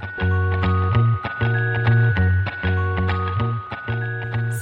Thank you.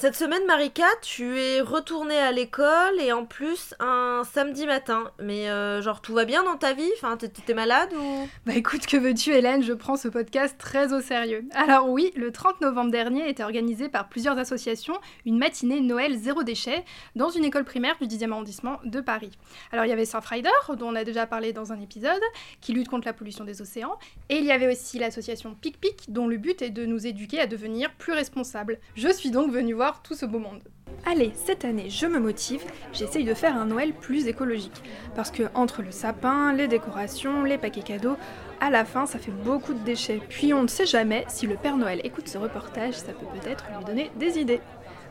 Cette semaine, Marika, tu es retournée à l'école et en plus un samedi matin. Mais euh, genre, tout va bien dans ta vie? Enfin, t'es malade ou? Bah écoute, que veux-tu Hélène? Je prends ce podcast très au sérieux. Alors oui, le 30 novembre dernier était organisé par plusieurs associations une matinée Noël zéro déchet dans une école primaire du 10e arrondissement de Paris. Alors il y avait Surfrider, dont on a déjà parlé dans un épisode, qui lutte contre la pollution des océans. Et il y avait aussi l'association Pic Pic, dont le but est de nous éduquer à devenir plus responsables. Je suis donc venue voir tout ce beau monde. Allez, cette année, je me motive, j'essaye de faire un Noël plus écologique. Parce que entre le sapin, les décorations, les paquets cadeaux, à la fin, ça fait beaucoup de déchets. Puis on ne sait jamais, si le Père Noël écoute ce reportage, ça peut peut-être lui donner des idées.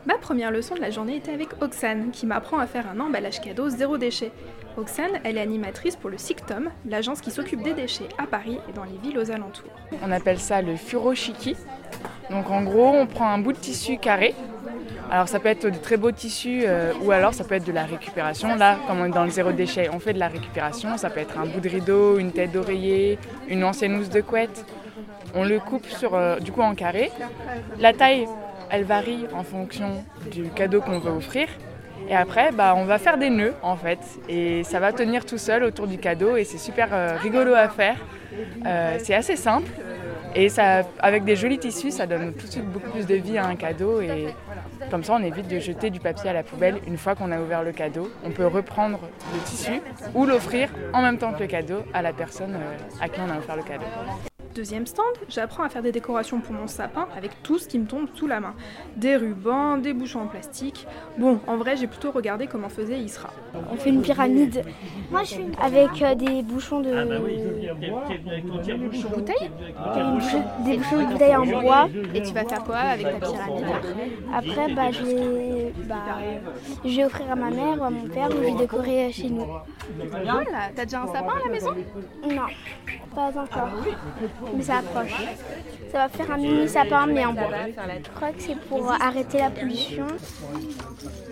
Ma première leçon de la journée était avec Oxane, qui m'apprend à faire un emballage cadeau zéro déchet. Oxane, elle est animatrice pour le SICTOM, l'agence qui s'occupe des déchets à Paris et dans les villes aux alentours. On appelle ça le furoshiki. Donc en gros, on prend un bout de tissu carré alors ça peut être de très beaux tissus euh, ou alors ça peut être de la récupération. Là, comme on est dans le zéro déchet, on fait de la récupération. Ça peut être un bout de rideau, une tête d'oreiller, une ancienne housse de couette. On le coupe sur, euh, du coup en carré. La taille, elle varie en fonction du cadeau qu'on veut offrir. Et après, bah, on va faire des nœuds en fait. Et ça va tenir tout seul autour du cadeau et c'est super euh, rigolo à faire. c'est assez simple. Et ça, avec des jolis tissus, ça donne tout de suite beaucoup plus de vie à un cadeau. Et comme ça, on évite de jeter du papier à la poubelle une fois qu'on a ouvert le cadeau. On peut reprendre le tissu ou l'offrir en même temps que le cadeau à la personne euh, à qui on a offert le cadeau. Deuxième stand, j'apprends à faire des décorations pour mon sapin avec tout ce qui me tombe sous la main. Des rubans, des bouchons en plastique. Bon, en vrai, j'ai plutôt regardé comment faisait Isra. On fait une pyramide. Moi, je suis avec euh, des bouchons de. Bouteilles Des bouchons de bouteilles en bois. Et tu vas faire quoi avec ta pyramide Après, bah, je vais, bah, je vais offrir à ma mère ou à mon père ou je vais décorer chez nous. Voilà, t'as déjà un sapin à la maison? Non, pas encore mais ça approche. Ça va faire un mini sapin, mais en bois. Je crois que c'est pour arrêter la pollution,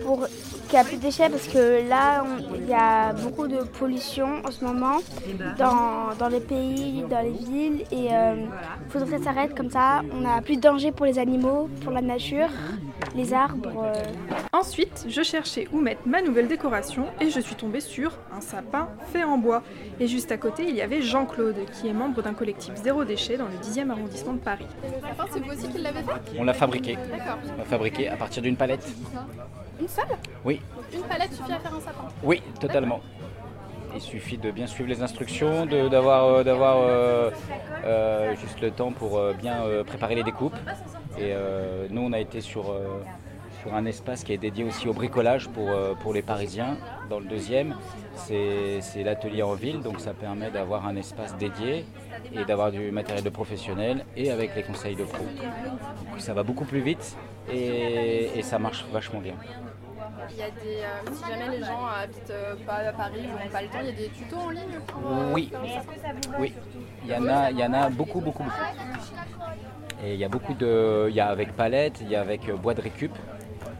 pour qu'il n'y ait plus de déchets, parce que là, il y a beaucoup de pollution en ce moment dans, dans les pays, dans les villes, et il euh, faudrait que ça s'arrête comme ça. On a plus de danger pour les animaux, pour la nature, les arbres. Euh. Ensuite, je cherchais où mettre ma nouvelle décoration et je suis tombée sur un sapin fait en bois. Et juste à côté, il y avait Jean-Claude, qui est membre d'un collectif Zéro Déchet dans le 10e arrondissement de Paris. c'est vous aussi qui l'avez fait? On l'a fabriqué. D'accord. On l'a fabriqué à partir d'une palette. Une seule? Oui. Une palette suffit à faire un sapin? Oui, totalement. Il suffit de bien suivre les instructions, d'avoir euh, d'avoir euh, euh, juste le temps pour bien préparer les découpes. Et nous, on a été sur, sur un espace qui est dédié aussi au bricolage pour, pour les Parisiens. Dans le deuxième, c'est l'atelier en ville, donc ça permet d'avoir un espace dédié et d'avoir du matériel de professionnel et avec les conseils de pro. ça va beaucoup plus vite et, et ça marche vachement bien. Il y a des, euh, si jamais les gens habitent euh, pas à Paris ou n'ont pas le temps, il y a des tutos en ligne pour, euh, Oui, oui. Il y en a, il y en a beaucoup, beaucoup, beaucoup. Et il y a beaucoup de, il y a avec palette, il y a avec bois de récup.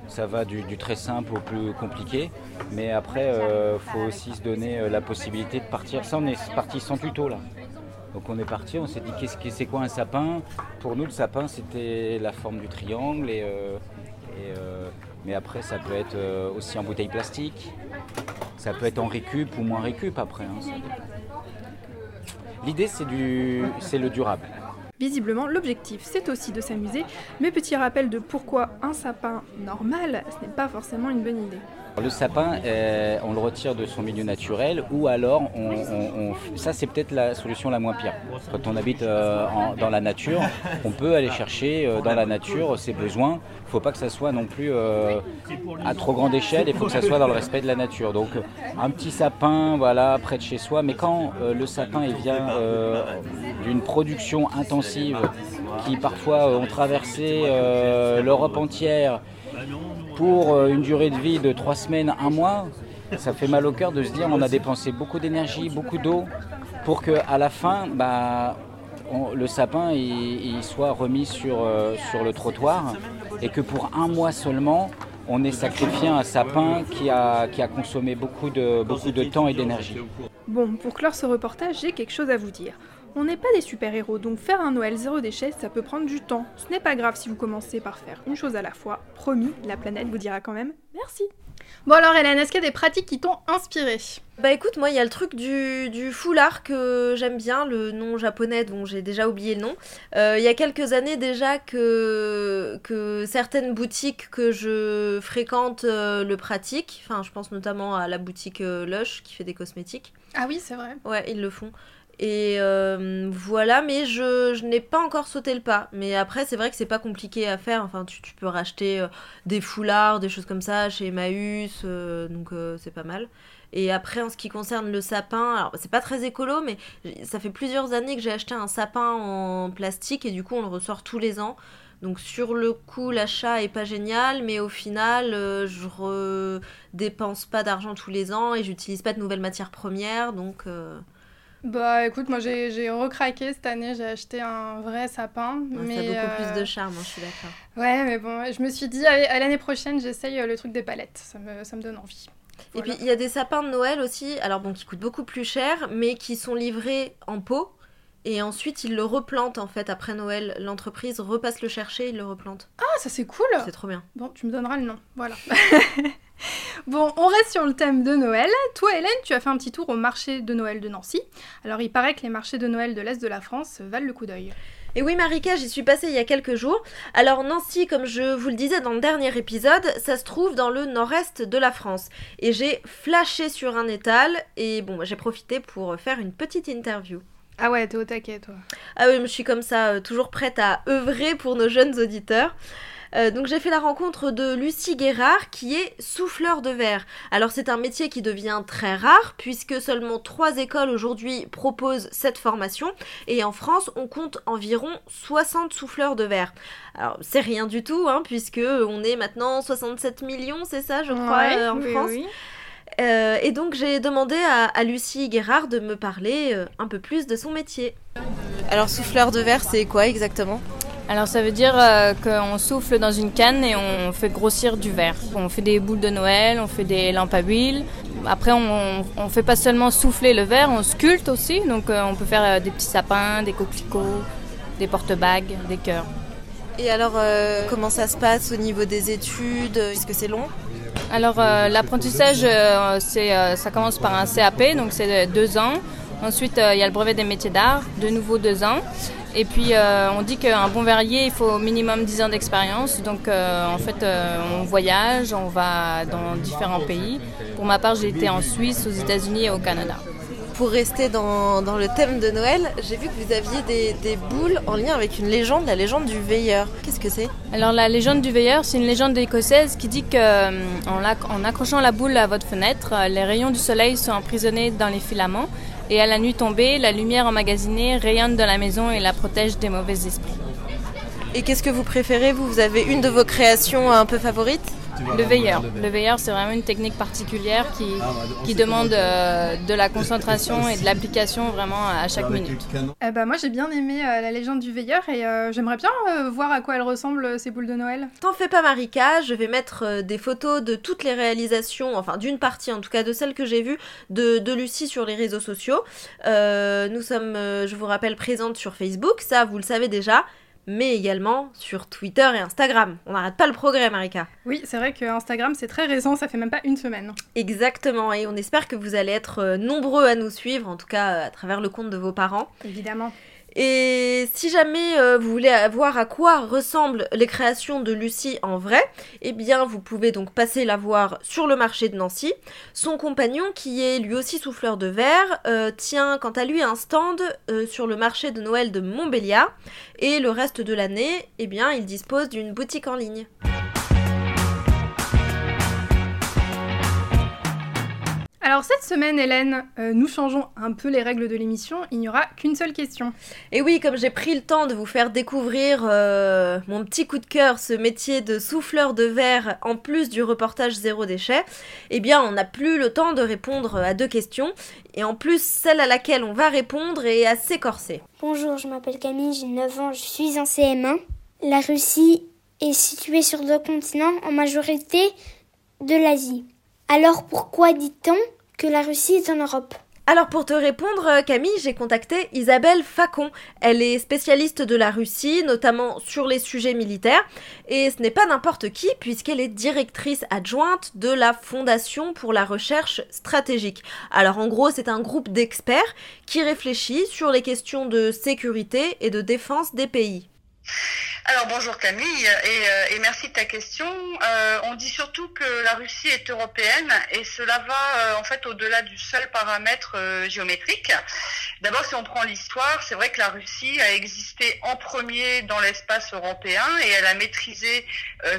Ça va du, très simple au plus compliqué, mais après, il faut aussi se donner la possibilité de partir. Ça, on est parti sans tuto là. Donc on est parti, on s'est dit qu'est-ce que c'est quoi un sapin? Pour nous, le sapin, c'était la forme du triangle et, mais après, ça peut être euh, aussi en bouteille plastique. Ça peut être en récup ou moins récup après. Hein, L'idée, c'est, du, c'est le durable. Visiblement, l'objectif, c'est aussi de s'amuser, mais petit rappel de pourquoi un sapin normal, ce n'est pas forcément une bonne idée. Le sapin, euh, on le retire de son milieu naturel ou alors, ça c'est peut-être la solution la moins pire. Quand on habite euh, dans la nature, on peut aller chercher euh, dans la nature ses besoins. Il ne faut pas que ça soit non plus à trop grande échelle, il faut que ça soit dans le respect de la nature. Donc un petit sapin voilà, près de chez soi, mais quand le sapin vient d'une production intensive qui parfois ont traversé l'Europe entière, pour euh, une durée de vie de trois semaines, un mois, ça fait mal au cœur de se dire on a dépensé beaucoup d'énergie, beaucoup d'eau pour que à la fin, bah, le sapin soit remis sur, euh, sur le trottoir et que pour un mois seulement, on ait sacrifié un sapin qui a, qui a consommé beaucoup de, beaucoup de temps et d'énergie. Bon, pour clore ce reportage, j'ai quelque chose à vous dire. On n'est pas des super-héros, donc faire un Noël zéro déchet, ça peut prendre du temps. Ce n'est pas grave si vous commencez par faire une chose à la fois. Promis, la planète vous dira quand même merci. Bon alors Hélène, est-ce qu'il y a des pratiques qui t'ont inspiré? Bah écoute, moi il y a le truc du, du foulard que j'aime bien, le nom japonais dont j'ai déjà oublié le nom. Euh, il y a quelques années déjà que, que certaines boutiques que je fréquente euh, le pratiquent. Enfin, je pense notamment à la boutique euh, Lush qui fait des cosmétiques. Ah oui, c'est vrai. Ouais, ils le font. Et euh, voilà, mais je, n'ai pas encore sauté le pas. Mais après, c'est vrai que c'est pas compliqué à faire. Enfin, tu, tu peux racheter euh, des foulards, des choses comme ça chez Emmaüs, euh, donc c'est pas mal. Et après, en ce qui concerne le sapin, alors c'est pas très écolo, mais ça fait plusieurs années que j'ai acheté un sapin en plastique et du coup, on le ressort tous les ans. Donc sur le coup, l'achat est pas génial, mais au final, euh, je dépense pas d'argent tous les ans et j'utilise pas de nouvelles matières premières, donc. Bah écoute, moi j'ai j'ai recraqué cette année, j'ai acheté un vrai sapin. Ouais, mais ça a beaucoup euh, plus de charme, hein, je suis d'accord. Ouais, mais bon, je me suis dit, allez, à l'année prochaine, j'essaye euh, le truc des palettes. Ça me, ça me donne envie. Et puis il y a des sapins de Noël aussi, alors bon, qui coûtent beaucoup plus cher, mais qui sont livrés en pot. Et ensuite, ils le replantent en fait après Noël. L'entreprise repasse le chercher, ils le replantent. Ah, ça c'est cool C'est trop bien. Bon, tu me donneras le nom, voilà. bon, on reste sur le thème de Noël. Toi, Hélène, tu as fait un petit tour au marché de Noël de Nancy. Alors, il paraît que les marchés de Noël de l'Est de la France valent le coup d'œil. Et oui, Marika, j'y suis passée il y a quelques jours. Alors, Nancy, comme je vous le disais dans le dernier épisode, ça se trouve dans le nord-est de la France. Et j'ai flashé sur un étal, et bon, bah, j'ai profité pour faire une petite interview. Ah ouais, t'es au taquet, toi. Ah oui, je suis comme ça, euh, toujours prête à œuvrer pour nos jeunes auditeurs. Euh, donc j'ai fait la rencontre de Lucie Guérard qui est souffleur de verre. Alors c'est un métier qui devient très rare puisque seulement trois écoles aujourd'hui proposent cette formation et en France on compte environ 60 souffleurs de verre. Alors c'est rien du tout hein, puisque on est maintenant 67 millions, c'est ça je crois Ouais, euh, en oui, France. oui. Euh, et donc j'ai demandé à, à Lucie Guérard de me parler euh, un peu plus de son métier. Alors souffleur de verre c'est quoi exactement? Alors ça veut dire euh, qu'on souffle dans une canne et on fait grossir du verre. On fait des boules de Noël, on fait des lampes à huile. Après on, on fait pas seulement souffler le verre, on sculpte aussi. Donc euh, on peut faire euh, des petits sapins, des coquelicots, des porte-bagues, des cœurs. Et alors, comment ça se passe au niveau des études? Est-ce que c'est long? Alors l'apprentissage, c'est, ça commence par un CAP, donc c'est deux ans. Ensuite, il y a le brevet des métiers d'art, de nouveau deux ans. Et puis, euh, on dit qu'un bon verrier, il faut au minimum 10 ans d'expérience. Donc, euh, en fait, euh, on voyage, on va dans différents pays. Pour ma part, j'ai été en Suisse, aux États-Unis et au Canada. Pour rester dans, dans le thème de Noël, j'ai vu que vous aviez des, des boules en lien avec une légende, la légende du veilleur. Qu'est-ce que c'est? Alors, la légende du veilleur, c'est une légende écossaise qui dit qu'en en accrochant la boule à votre fenêtre, euh, les rayons du soleil sont emprisonnés dans les filaments. Et à la nuit tombée, la lumière emmagasinée rayonne dans la maison et la protège des mauvais esprits. Et qu'est-ce que vous préférez? Vous, vous avez une de vos créations un peu favorites? Le veilleur. Le veilleur, c'est vraiment une technique particulière qui, qui demande euh, de la concentration et de l'application vraiment à chaque minute. Eh bah, moi, j'ai bien aimé euh, la légende du veilleur et euh, j'aimerais bien euh, voir à quoi elles ressemblent, euh, ces boules de Noël. T'en fais pas Marika, je vais mettre euh, des photos de toutes les réalisations, enfin d'une partie en tout cas de celles que j'ai vues de, de Lucie sur les réseaux sociaux. Euh, nous sommes, euh, je vous rappelle, présentes sur Facebook, ça vous le savez déjà, mais également sur Twitter et Instagram. On n'arrête pas le progrès Marika. Oui, c'est vrai que Instagram, c'est très récent, ça fait même pas une semaine. Exactement, et on espère que vous allez être euh, nombreux à nous suivre, en tout cas euh, à travers le compte de vos parents. Évidemment. Et si jamais euh, vous voulez voir à quoi ressemblent les créations de Lucie en vrai, eh bien vous pouvez donc passer la voir sur le marché de Nancy. Son compagnon, qui est lui aussi souffleur de verre, euh, tient quant à lui un stand euh, sur le marché de Noël de Montbéliard. Et le reste de l'année, eh bien il dispose d'une boutique en ligne. Alors cette semaine, Hélène, euh, nous changeons un peu les règles de l'émission. Il n'y aura qu'une seule question. Et oui, comme j'ai pris le temps de vous faire découvrir euh, mon petit coup de cœur, ce métier de souffleur de verre, en plus du reportage zéro déchet, eh bien, on n'a plus le temps de répondre à deux questions. Et en plus, celle à laquelle on va répondre est assez corsée. Bonjour, je m'appelle Camille, j'ai 9 ans, je suis en CM1. La Russie est située sur deux continents, en majorité de l'Asie. Alors pourquoi dit-on que la Russie est en Europe alors pour te répondre euh, Camille, j'ai contacté Isabelle Facon. Elle est spécialiste de la Russie, notamment sur les sujets militaires, et ce n'est pas n'importe qui puisqu'elle est directrice adjointe de la Fondation pour la recherche stratégique. Alors en gros, c'est un groupe d'experts qui réfléchit sur les questions de sécurité et de défense des pays. Alors bonjour Camille et, euh, merci de ta question. Euh, on dit surtout que la Russie est européenne et cela va euh, en fait au-delà du seul paramètre géométrique. D'abord si on prend l'histoire, c'est vrai que la Russie a existé en premier dans l'espace européen et elle a maîtrisé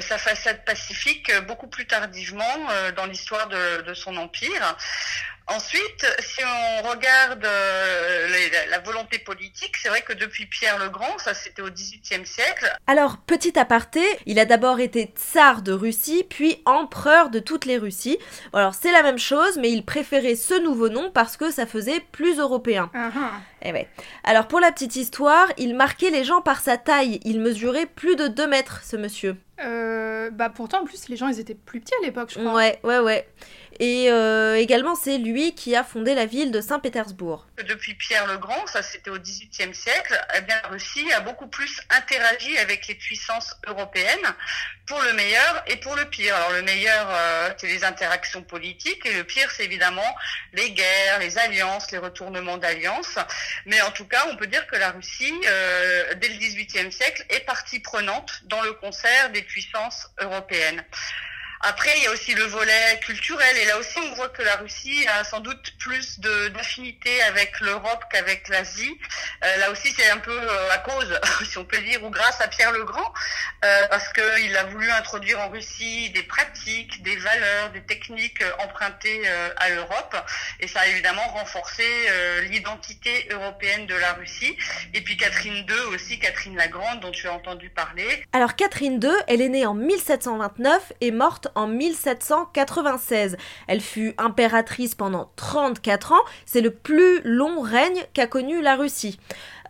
sa façade pacifique beaucoup plus tardivement dans l'histoire de son empire. Ensuite, si on regarde euh, la volonté politique, c'est vrai que depuis Pierre le Grand, ça c'était au XVIIIe siècle. Alors, petit aparté, il a d'abord été tsar de Russie, puis empereur de toutes les Russies. Alors, c'est la même chose, mais il préférait ce nouveau nom parce que ça faisait plus européen. Uh-huh. Eh ouais. Alors, pour la petite histoire, il marquait les gens par sa taille. Il mesurait plus de 2 mètres, ce monsieur. Euh, bah pourtant, en plus, les gens, ils étaient plus petits à l'époque, je crois. Ouais, ouais, ouais. Et euh, également, c'est lui qui a fondé la ville de Saint-Pétersbourg. Depuis Pierre le Grand, ça c'était au XVIIIe siècle, eh bien, la Russie a beaucoup plus interagi avec les puissances européennes pour le meilleur et pour le pire. Alors le meilleur, euh, c'est les interactions politiques et le pire, c'est évidemment les guerres, les alliances, les retournements d'alliances. Mais en tout cas, on peut dire que la Russie, euh, dès le XVIIIe siècle, est partie prenante dans le concert des puissances européennes. Après, il y a aussi le volet culturel. Et là aussi, on voit que la Russie a sans doute plus d'affinité avec l'Europe qu'avec l'Asie. Euh, là aussi, c'est un peu euh, à cause, si on peut dire, ou grâce à Pierre le Grand, euh, parce qu'il a voulu introduire en Russie des pratiques, des valeurs, des techniques empruntées à l'Europe. Et ça a évidemment renforcé l'identité européenne de la Russie. Et puis Catherine II aussi, Catherine la Grande, dont tu as entendu parler. Alors Catherine II, elle est née en 1729 et morte en 1796. Elle fut impératrice pendant 34 ans, c'est le plus long règne qu'a connu la Russie.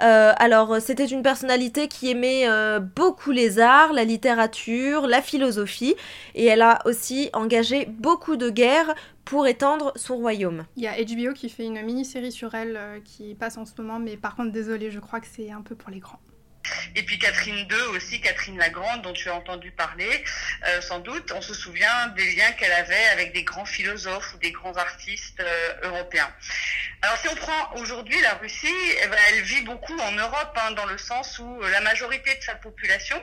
Euh, alors, c'était une personnalité qui aimait euh, beaucoup les arts, la littérature, la philosophie, et elle a aussi engagé beaucoup de guerres pour étendre son royaume. Il y a HBO qui fait une mini-série sur elle euh, qui passe en ce moment, mais par contre, désolé, je crois que c'est un peu pour les grands. Et puis Catherine II aussi, Catherine la Grande, dont tu as entendu parler, euh, sans doute, on se souvient des liens qu'elle avait avec des grands philosophes ou des grands artistes euh, européens. Alors si on prend aujourd'hui la Russie, eh ben, elle vit beaucoup en Europe, hein, dans le sens où la majorité de sa population,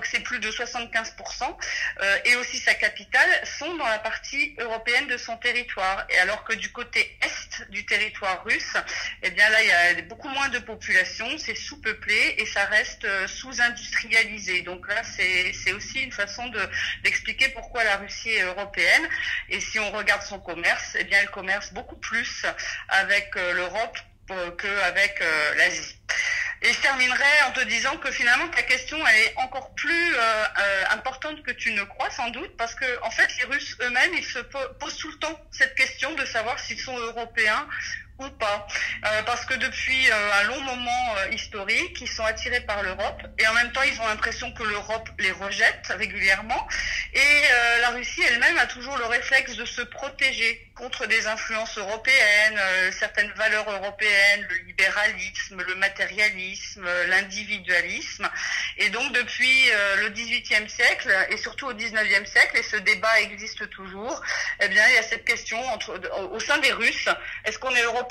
que c'est plus de 75%, euh, et aussi sa capitale, sont dans la partie européenne de son territoire. Et alors que du côté est du territoire russe, eh bien là, il y a beaucoup moins de population, c'est sous-peuplé et ça reste euh, sous-industrialisé. Donc là, c'est aussi une façon d'expliquer pourquoi la Russie est européenne. Et si on regarde son commerce, eh bien, elle commerce beaucoup plus avec euh, l'Europe qu'avec l'Asie. Et je terminerai en te disant que finalement ta question est encore plus euh, euh, importante que tu ne crois sans doute parce que en fait les Russes eux-mêmes ils se posent tout le temps cette question de savoir s'ils sont européens ou pas. Euh, parce que depuis euh, un long moment euh, historique, ils sont attirés par l'Europe et en même temps, ils ont l'impression que l'Europe les rejette régulièrement. Et la Russie elle-même a toujours le réflexe de se protéger contre des influences européennes, certaines valeurs européennes, le libéralisme, le matérialisme, l'individualisme. Et donc, depuis le XVIIIe siècle et surtout au XIXe siècle, et ce débat existe toujours, eh bien, il y a cette question entre, au sein des Russes, est-ce qu'on est européen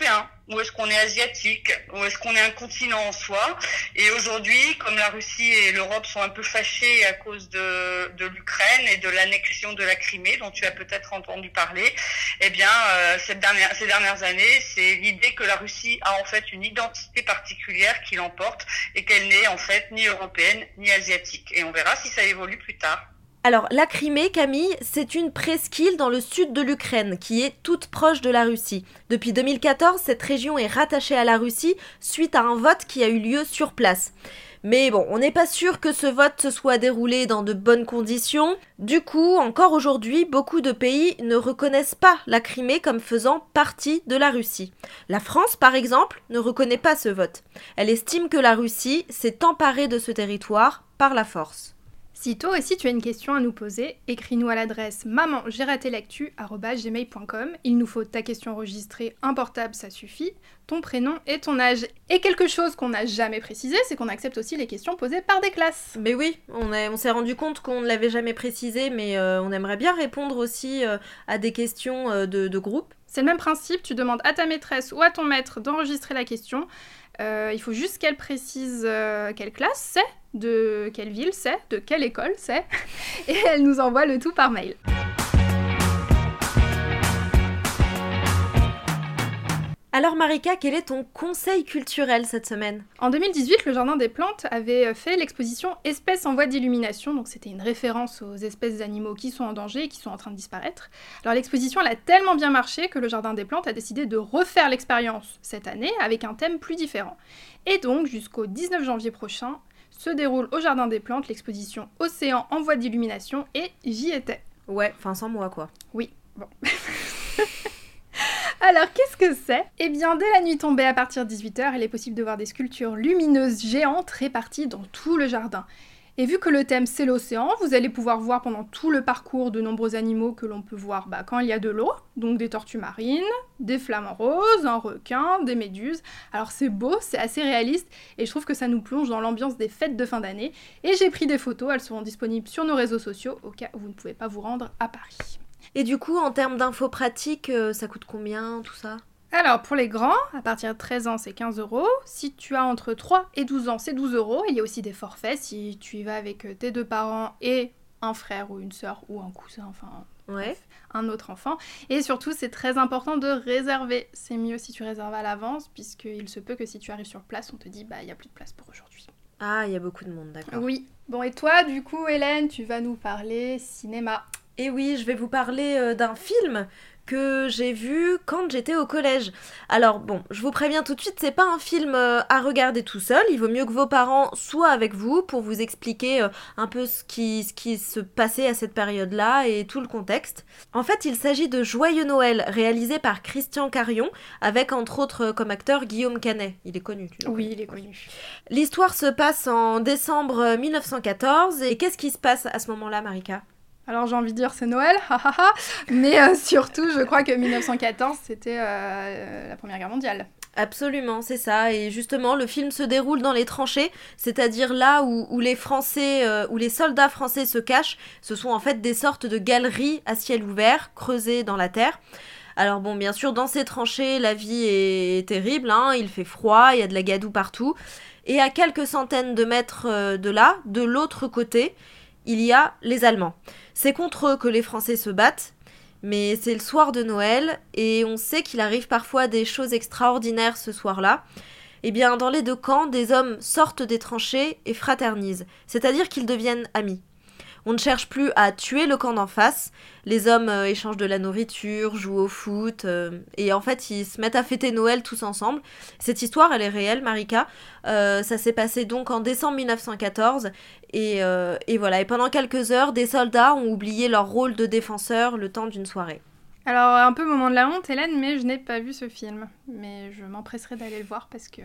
ou est-ce qu'on est asiatique? Ou est-ce qu'on est un continent en soi? Et aujourd'hui, comme la Russie et l'Europe sont un peu fâchées à cause de, l'Ukraine et de l'annexion de la Crimée, dont tu as peut-être entendu parler, eh bien, euh, ces dernières années, c'est l'idée que la Russie a en fait une identité particulière qui l'emporte et qu'elle n'est en fait ni européenne ni asiatique. Et on verra si ça évolue plus tard. Alors, la Crimée, Camille, c'est une presqu'île dans le sud de l'Ukraine, qui est toute proche de la Russie. Depuis 2014, cette région est rattachée à la Russie suite à un vote qui a eu lieu sur place. Mais bon, on n'est pas sûr que ce vote se soit déroulé dans de bonnes conditions. Du coup, encore aujourd'hui, beaucoup de pays ne reconnaissent pas la Crimée comme faisant partie de la Russie. La France, par exemple, ne reconnaît pas ce vote. Elle estime que la Russie s'est emparée de ce territoire par la force. Si toi aussi tu as une question à nous poser, écris-nous à l'adresse maman-gmail.com. Il nous faut ta question enregistrée, un portable, ça suffit, ton prénom et ton âge. Et quelque chose qu'on n'a jamais précisé, c'est qu'on accepte aussi les questions posées par des classes. Mais oui, on, on s'est rendu compte qu'on ne l'avait jamais précisé, mais euh, on aimerait bien répondre aussi euh, à des questions euh, de, de groupe. C'est le même principe, tu demandes à ta maîtresse ou à ton maître d'enregistrer la question. Il faut juste qu'elle précise quelle classe c'est, de quelle ville c'est, de quelle école c'est, et elle nous envoie le tout par mail. Alors Marika, quel est ton conseil culturel cette semaine? En 2018, le Jardin des Plantes avait fait l'exposition Espèces en voie d'illumination, donc c'était une référence aux espèces d'animaux qui sont en danger et qui sont en train de disparaître. Alors l'exposition elle a tellement bien marché que le Jardin des Plantes a décidé de refaire l'expérience cette année avec un thème plus différent. Et donc jusqu'au 19 janvier prochain se déroule au Jardin des Plantes l'exposition Océan en voie d'illumination et j'y étais. Ouais, enfin sans moi quoi. Oui, bon. Alors, qu'est-ce que c'est? Eh bien, dès la nuit tombée à partir de 18h, il est possible de voir des sculptures lumineuses géantes réparties dans tout le jardin. Et vu que le thème c'est l'océan, vous allez pouvoir voir pendant tout le parcours de nombreux animaux que l'on peut voir bah, quand il y a de l'eau, donc des tortues marines, des flamants roses, un requin, des méduses. Alors c'est beau, c'est assez réaliste et je trouve que ça nous plonge dans l'ambiance des fêtes de fin d'année. Et j'ai pris des photos, elles seront disponibles sur nos réseaux sociaux au cas où vous ne pouvez pas vous rendre à Paris. Et du coup, en termes d'infos pratiques, euh, ça coûte combien tout ça? Alors, pour les grands, à partir de 13 ans, c'est 15 euros. Si tu as entre 3 et 12 ans, c'est 12 euros. Il y a aussi des forfaits si tu y vas avec euh, tes deux parents et un frère ou une sœur ou un cousin, enfin ouais. un autre enfant. Et surtout, c'est très important de réserver. C'est mieux si tu réserves à l'avance, puisqu'il se peut que si tu arrives sur place, on te dit bah il n'y a plus de place pour aujourd'hui. Ah, il y a beaucoup de monde, d'accord. Oui. Bon, et toi, du coup, Hélène, tu vas nous parler cinéma. Et oui, je vais vous parler euh, d'un film que j'ai vu quand j'étais au collège. Alors bon, je vous préviens tout de suite, c'est pas un film euh, à regarder tout seul. Il vaut mieux que vos parents soient avec vous pour vous expliquer euh, un peu ce qui, ce qui se passait à cette période-là et tout le contexte. En fait, il s'agit de Joyeux Noël, réalisé par Christian Carion, avec entre autres comme acteur Guillaume Canet. Il est connu. Tu oui, il est connu. L'histoire se passe en décembre 1914 et qu'est-ce qui se passe à ce moment-là, Marika? Alors j'ai envie de dire c'est Noël, mais euh, surtout je crois que 1914 c'était euh, la Première Guerre mondiale. Absolument, c'est ça. Et justement, le film se déroule dans les tranchées, c'est-à-dire là où, les Français, euh, où les soldats français se cachent. Ce sont en fait des sortes de galeries à ciel ouvert, creusées dans la terre. Alors bon, bien sûr, dans ces tranchées, la vie est terrible. Hein. il fait froid, il y a de la gadoue partout. Et à quelques centaines de mètres de là, de l'autre côté, il y a les Allemands. C'est contre eux que les Français se battent, mais c'est le soir de Noël et on sait qu'il arrive parfois des choses extraordinaires ce soir-là. Eh bien, dans les deux camps, des hommes sortent des tranchées et fraternisent, c'est-à-dire qu'ils deviennent amis. On ne cherche plus à tuer le camp d'en face. Les hommes euh, échangent de la nourriture, jouent au foot, euh, et en fait ils se mettent à fêter Noël tous ensemble. Cette histoire, elle est réelle, Marika. Euh, ça s'est passé donc en décembre 1914, et, et voilà. Et pendant quelques heures, des soldats ont oublié leur rôle de défenseur le temps d'une soirée. Alors, un peu moment de la honte, Hélène, mais je n'ai pas vu ce film. Mais je m'empresserai d'aller le voir parce que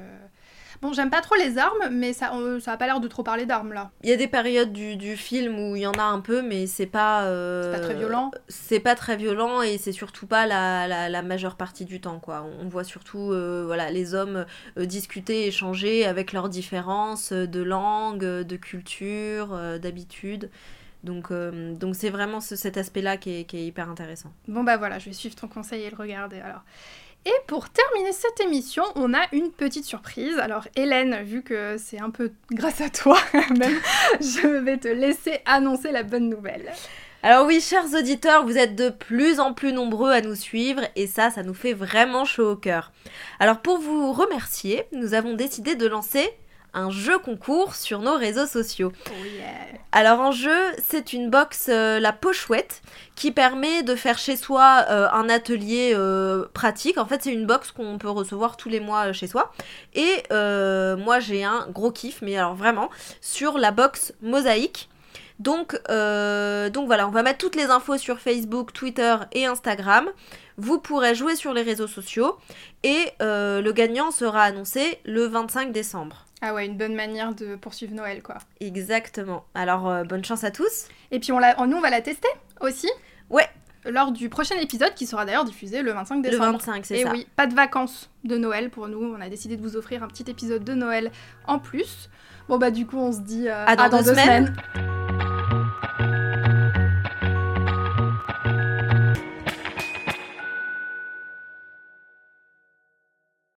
Bon, j'aime pas trop les armes, mais ça, euh, ça a pas l'air de trop parler d'armes là. Il y a des périodes du, film où il y en a un peu, mais c'est pas. Euh, c'est pas très violent. C'est pas très violent et c'est surtout pas la, la, majeure partie du temps, quoi. On, voit surtout euh, voilà, les hommes discuter, échanger avec leurs différences de langue, de culture, d'habitude. Donc, donc c'est vraiment cet aspect-là qui est, qui est, hyper intéressant. Bon bah voilà, je vais suivre ton conseil et le regarder alors. Et pour terminer cette émission, on a une petite surprise. Alors Hélène, vu que c'est un peu grâce à toi même, je vais te laisser annoncer la bonne nouvelle. Alors oui, chers auditeurs, vous êtes de plus en plus nombreux à nous suivre et ça, ça nous fait vraiment chaud au cœur. Alors pour vous remercier, nous avons décidé de lancer un jeu concours sur nos réseaux sociaux. Alors en jeu, c'est une box euh, la pochouette qui permet de faire chez soi euh, un atelier euh, pratique. En fait, c'est une box qu'on peut recevoir tous les mois chez soi. Et moi, j'ai un gros kiff, mais alors vraiment, sur la box mosaïque. Donc, donc voilà, on va mettre toutes les infos sur Facebook, Twitter et Instagram. Vous pourrez jouer sur les réseaux sociaux et le gagnant sera annoncé le 25 décembre. Ah ouais, une bonne manière de poursuivre Noël, quoi. Exactement. Alors, euh, bonne chance à tous. Et puis, on la... nous, on va la tester aussi. Ouais. Lors du prochain épisode qui sera d'ailleurs diffusé le 25 décembre. Le 25, c'est ça. Et oui, pas de vacances de Noël pour nous. On a décidé de vous offrir un petit épisode de Noël en plus. Bon, bah, du coup, on se dit à, dans deux, semaines.